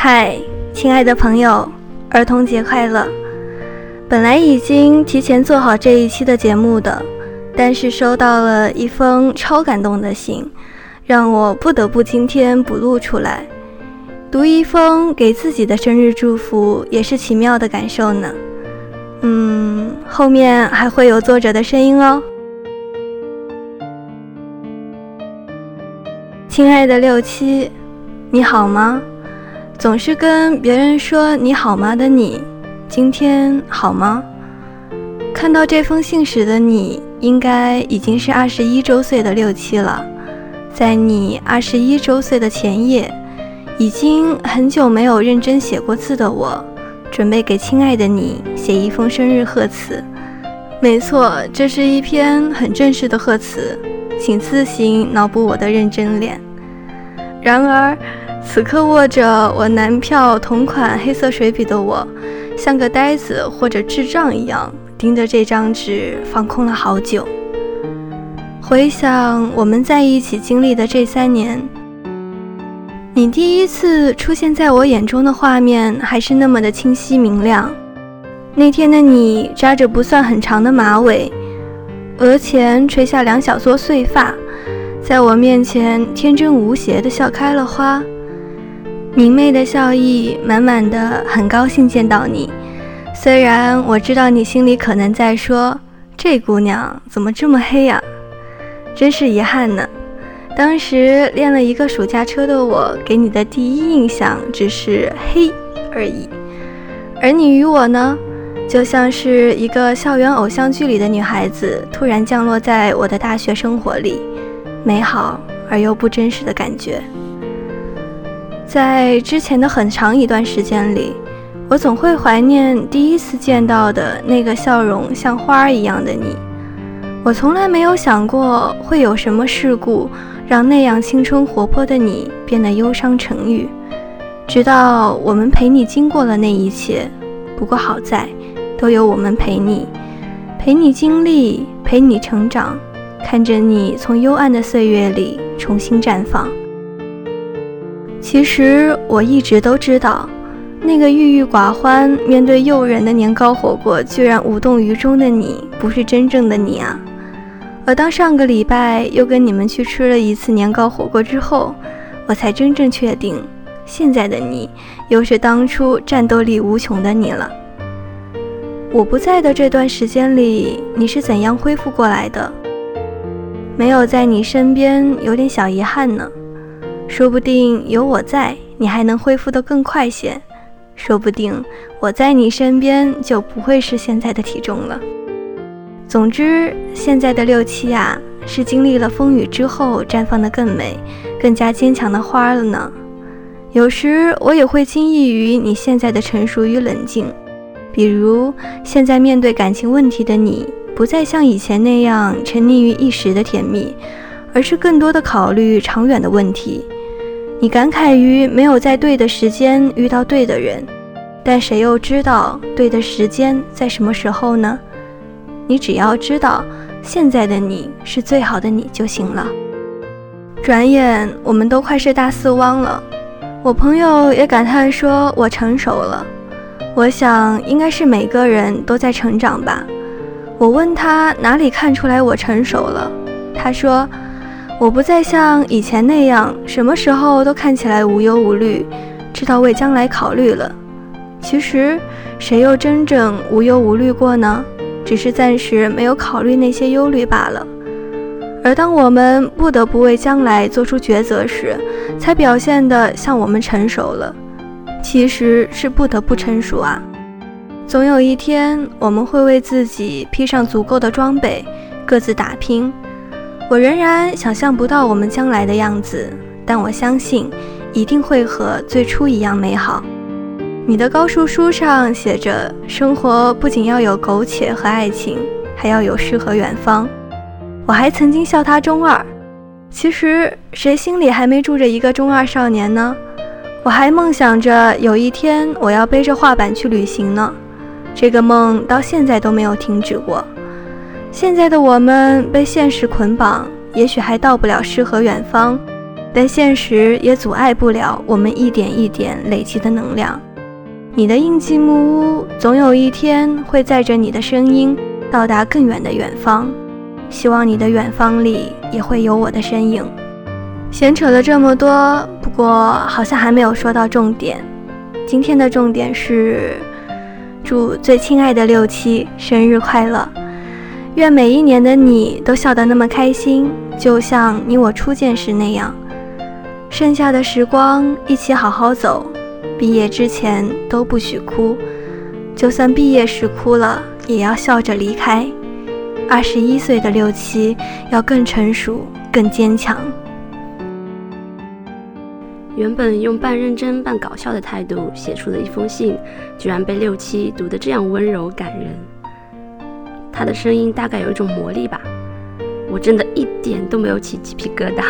嗨，亲爱的朋友，儿童节快乐！本来已经提前做好这一期的节目的，但是收到了一封超感动的信，让我不得不今天补录出来。读一封给自己的生日祝福，也是奇妙的感受呢。嗯，后面还会有作者的声音哦。亲爱的六七，你好吗？总是跟别人说你好吗的你，今天好吗？看到这封信时的你，应该已经是二十一周岁的六七了。在你二十一周岁的前夜，已经很久没有认真写过字的我，准备给亲爱的你写一封生日贺词。没错，这是一篇很正式的贺词，请自行脑补我的认真脸。然而。此刻握着我男票同款黑色水笔的我，像个呆子或者智障一样盯着这张纸放空了好久。回想我们在一起经历的这三年，你第一次出现在我眼中的画面还是那么的清晰明亮。那天的你扎着不算很长的马尾，额前垂下两小撮碎发，在我面前天真无邪的笑开了花。明媚的笑意，满满的，很高兴见到你。虽然我知道你心里可能在说：“这姑娘怎么这么黑呀？”真是遗憾呢。当时练了一个暑假车的我，给你的第一印象只是黑而已。而你与我呢，就像是一个校园偶像剧里的女孩子，突然降落在我的大学生活里，美好而又不真实的感觉。在之前的很长一段时间里，我总会怀念第一次见到的那个笑容像花儿一样的你。我从来没有想过会有什么事故让那样青春活泼的你变得忧伤沉郁。直到我们陪你经过了那一切，不过好在都有我们陪你，陪你经历，陪你成长，看着你从幽暗的岁月里重新绽放。其实我一直都知道，那个郁郁寡欢、面对诱人的年糕火锅居然无动于衷的你，不是真正的你啊。而当上个礼拜又跟你们去吃了一次年糕火锅之后，我才真正确定，现在的你又是当初战斗力无穷的你了。我不在的这段时间里，你是怎样恢复过来的？没有在你身边，有点小遗憾呢。说不定有我在，你还能恢复得更快些。说不定我在你身边，就不会是现在的体重了。总之，现在的六七啊，是经历了风雨之后绽放的更美、更加坚强的花了呢。有时我也会惊异于你现在的成熟与冷静，比如现在面对感情问题的你，不再像以前那样沉溺于一时的甜蜜，而是更多的考虑长远的问题。你感慨于没有在对的时间遇到对的人，但谁又知道对的时间在什么时候呢？你只要知道现在的你是最好的你就行了。转眼我们都快是大四汪了，我朋友也感叹说我成熟了。我想应该是每个人都在成长吧。我问他哪里看出来我成熟了，他说。我不再像以前那样，什么时候都看起来无忧无虑，知道为将来考虑了。其实，谁又真正无忧无虑过呢？只是暂时没有考虑那些忧虑罢了。而当我们不得不为将来做出抉择时，才表现得像我们成熟了。其实是不得不成熟啊！总有一天，我们会为自己披上足够的装备，各自打拼。我仍然想象不到我们将来的样子，但我相信一定会和最初一样美好。你的高数书上写着：生活不仅要有苟且和爱情，还要有诗和远方。我还曾经笑他中二，其实谁心里还没住着一个中二少年呢？我还梦想着有一天我要背着画板去旅行呢，这个梦到现在都没有停止过。现在的我们被现实捆绑，也许还到不了诗和远方，但现实也阻碍不了我们一点一点累积的能量。你的印记木屋总有一天会载着你的声音到达更远的远方，希望你的远方里也会有我的身影。闲扯了这么多，不过好像还没有说到重点。今天的重点是祝最亲爱的六七生日快乐，愿每一年的你都笑得那么开心，就像你我初见时那样。剩下的时光一起好好走。毕业之前都不许哭，就算毕业时哭了，也要笑着离开。二十一岁的六七要更成熟、更坚强。原本用半认真半搞笑的态度写出的一封信，居然被六七读得这样温柔感人。他的声音大概有一种魔力吧，我真的一点都没有起鸡皮疙瘩。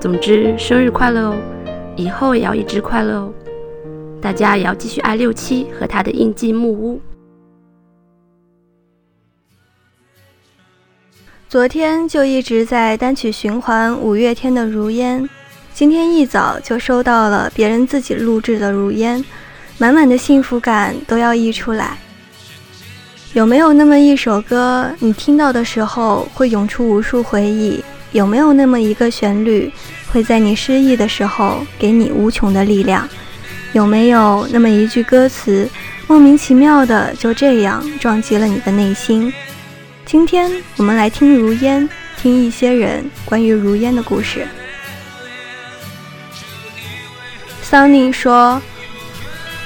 总之，生日快乐哦！以后也要一直快乐哦！大家也要继续爱六七和他的印记木屋。昨天就一直在单曲循环五月天的《如烟》，今天一早就收到了别人自己录制的《如烟》，满满的幸福感都要溢出来。有没有那么一首歌，你听到的时候会涌出无数回忆？有没有那么一个旋律？会在你失意的时候给你无穷的力量，有没有那么一句歌词，莫名其妙的就这样撞击了你的内心？今天我们来听如烟，听一些人关于如烟的故事。桑尼说：“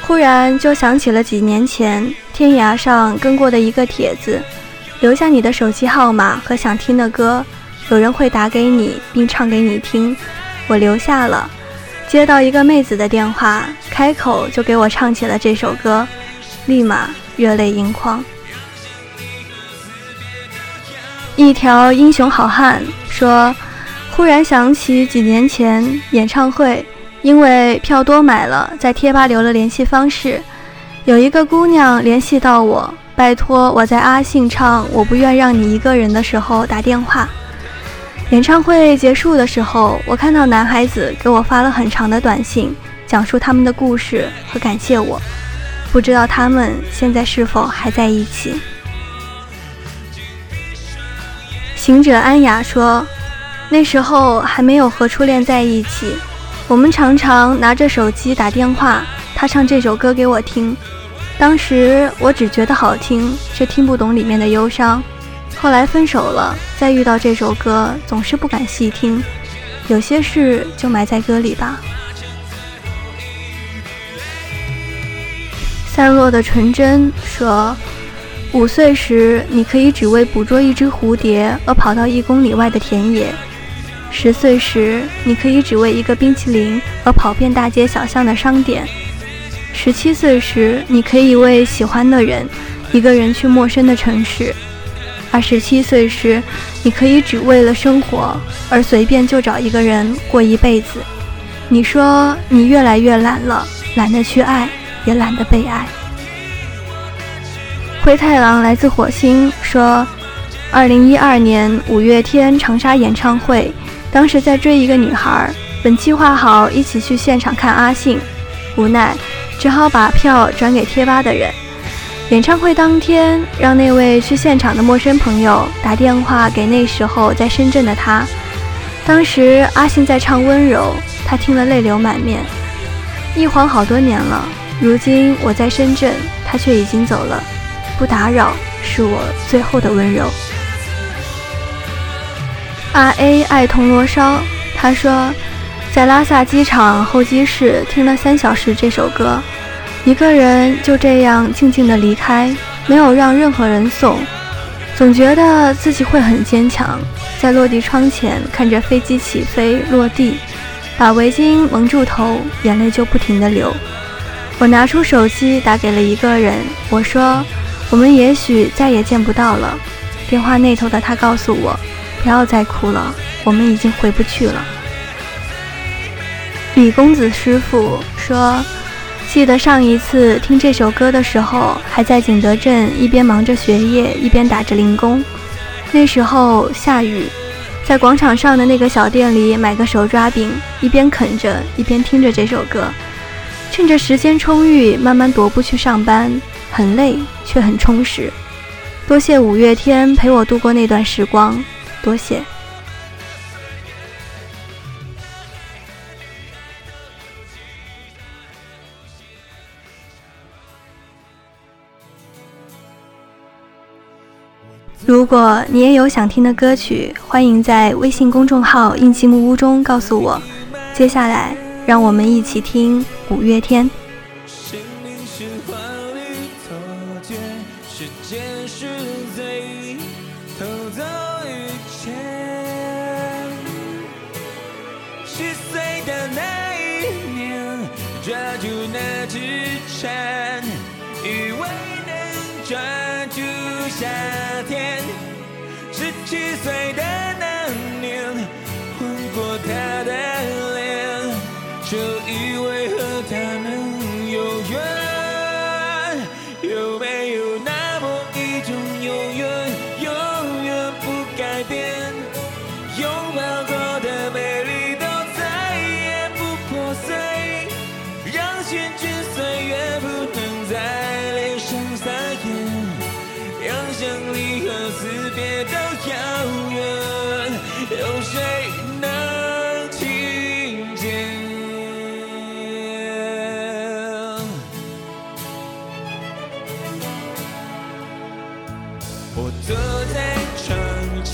忽然就想起了几年前天涯上跟过的一个帖子，留下你的手机号码和想听的歌。”有人会打给你，并唱给你听。我留下了，接到一个妹子的电话，开口就给我唱起了这首歌，立马热泪盈眶。一条英雄好汉说：“忽然想起几年前演唱会，因为票多买了，在贴吧留了联系方式。有一个姑娘联系到我，拜托我在阿信唱《我不愿让你一个人》的时候打电话。”演唱会结束的时候，我看到男孩子给我发了很长的短信，讲述他们的故事和感谢我。不知道他们现在是否还在一起？行者安雅说：“那时候还没有和初恋在一起，我们常常拿着手机打电话，他唱这首歌给我听。当时我只觉得好听，却听不懂里面的忧伤。”后来分手了，再遇到这首歌，总是不敢细听。有些事就埋在歌里吧。散落的纯真说：“五岁时，你可以只为捕捉一只蝴蝶而跑到一公里外的田野；十岁时，你可以只为一个冰淇淋而跑遍大街小巷的商店；十七岁时，你可以为喜欢的人一个人去陌生的城市。”二十七岁时，你可以只为了生活而随便就找一个人过一辈子。你说你越来越懒了，懒得去爱，也懒得被爱。灰太狼来自火星说，二零一二年五月天长沙演唱会，当时在追一个女孩，本计划好一起去现场看阿信，无奈只好把票转给贴吧的人。演唱会当天，让那位去现场的陌生朋友打电话给那时候在深圳的他。当时阿信在唱《温柔》，他听了泪流满面。一晃好多年了，如今我在深圳，他却已经走了。不打扰是我最后的温柔。R A 爱铜锣烧，他说在拉萨机场候机室听了三小时这首歌。一个人就这样静静的离开，没有让任何人送，总觉得自己会很坚强。在落地窗前看着飞机起飞落地，把围巾蒙住头，眼泪就不停的流。我拿出手机打给了一个人，我说我们也许再也见不到了。电话那头的他告诉我，不要再哭了，我们已经回不去了。李公子师傅说。记得上一次听这首歌的时候，还在景德镇，一边忙着学业，一边打着零工。那时候下雨，在广场上的那个小店里买个手抓饼，一边啃着，一边听着这首歌，趁着时间充裕，慢慢踱步去上班，很累却很充实。多谢五月天陪我度过那段时光，多谢。如果你也有想听的歌曲，欢迎在微信公众号“印记木屋”中告诉我。接下来，让我们一起听五月天。十岁的那一年，抓住那支蝉，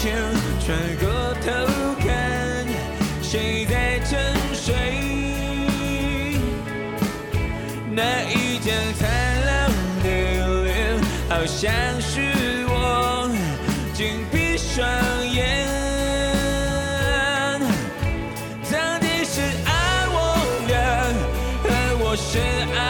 前，转过头看，谁在沉睡？那一张灿烂的脸，好像是我紧闭。双眼，到底是爱我的，和我深爱